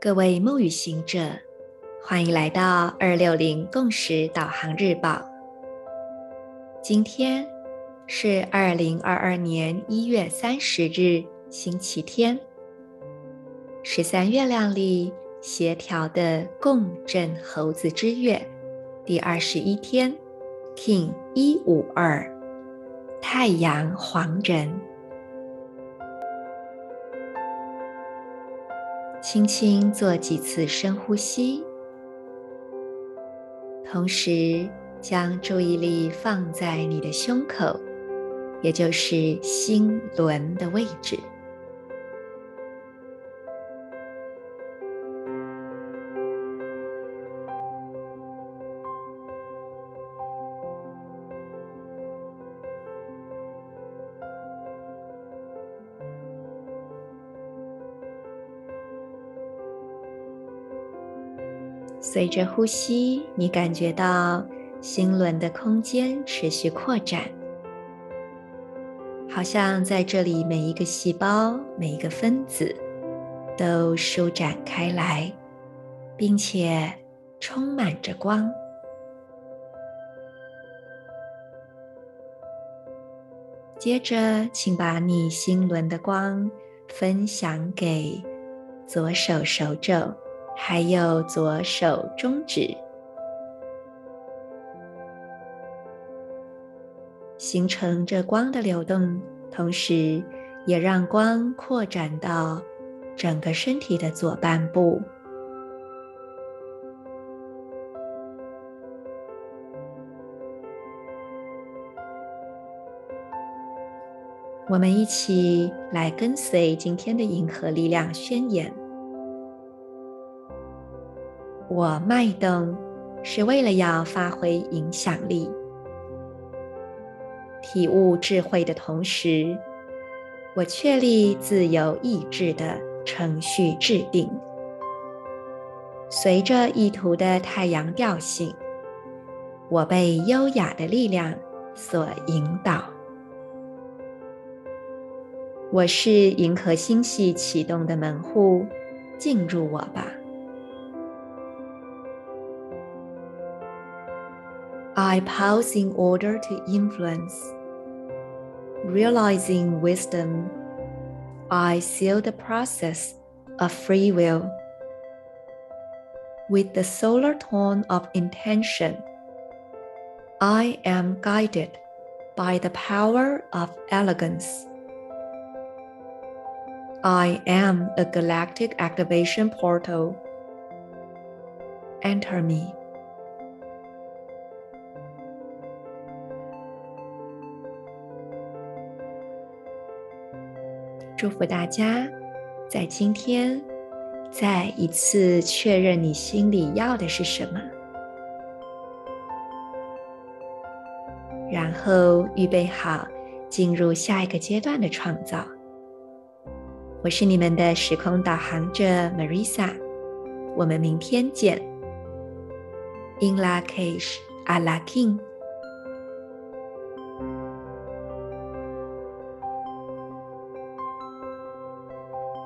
各位梦与行者，欢迎来到二六零共识导航日报。今天是二零二二年一月三十日，星期天，十三月亮历协调的共振猴子之月第二十一天 King 一五二，太阳黄人。轻轻做几次深呼吸，同时将注意力放在你的胸口，也就是心轮的位置。随着呼吸，你感觉到心轮的空间持续扩展，好像在这里每一个细胞、每一个分子都舒展开来，并且充满着光。接着，请把你心轮的光分享给左手手肘。还有左手中指，形成这光的流动，同时也让光扩展到整个身体的左半部。我们一起来跟随今天的银河力量宣言。我卖灯是为了要发挥影响力，体悟智慧的同时，我确立自由意志的程序制定。随着意图的太阳调性，我被优雅的力量所引导。我是银河星系启动的门户，进入我吧。I pause in order to influence. Realizing wisdom, I seal the process of free will. With the solar tone of intention, I am guided by the power of elegance. I am a galactic activation portal. Enter me. 祝福大家，在今天再一次确认你心里要的是什么，然后预备好进入下一个阶段的创造。我是你们的时空导航者 Marisa，我们明天见。In Lak'ech Ala King。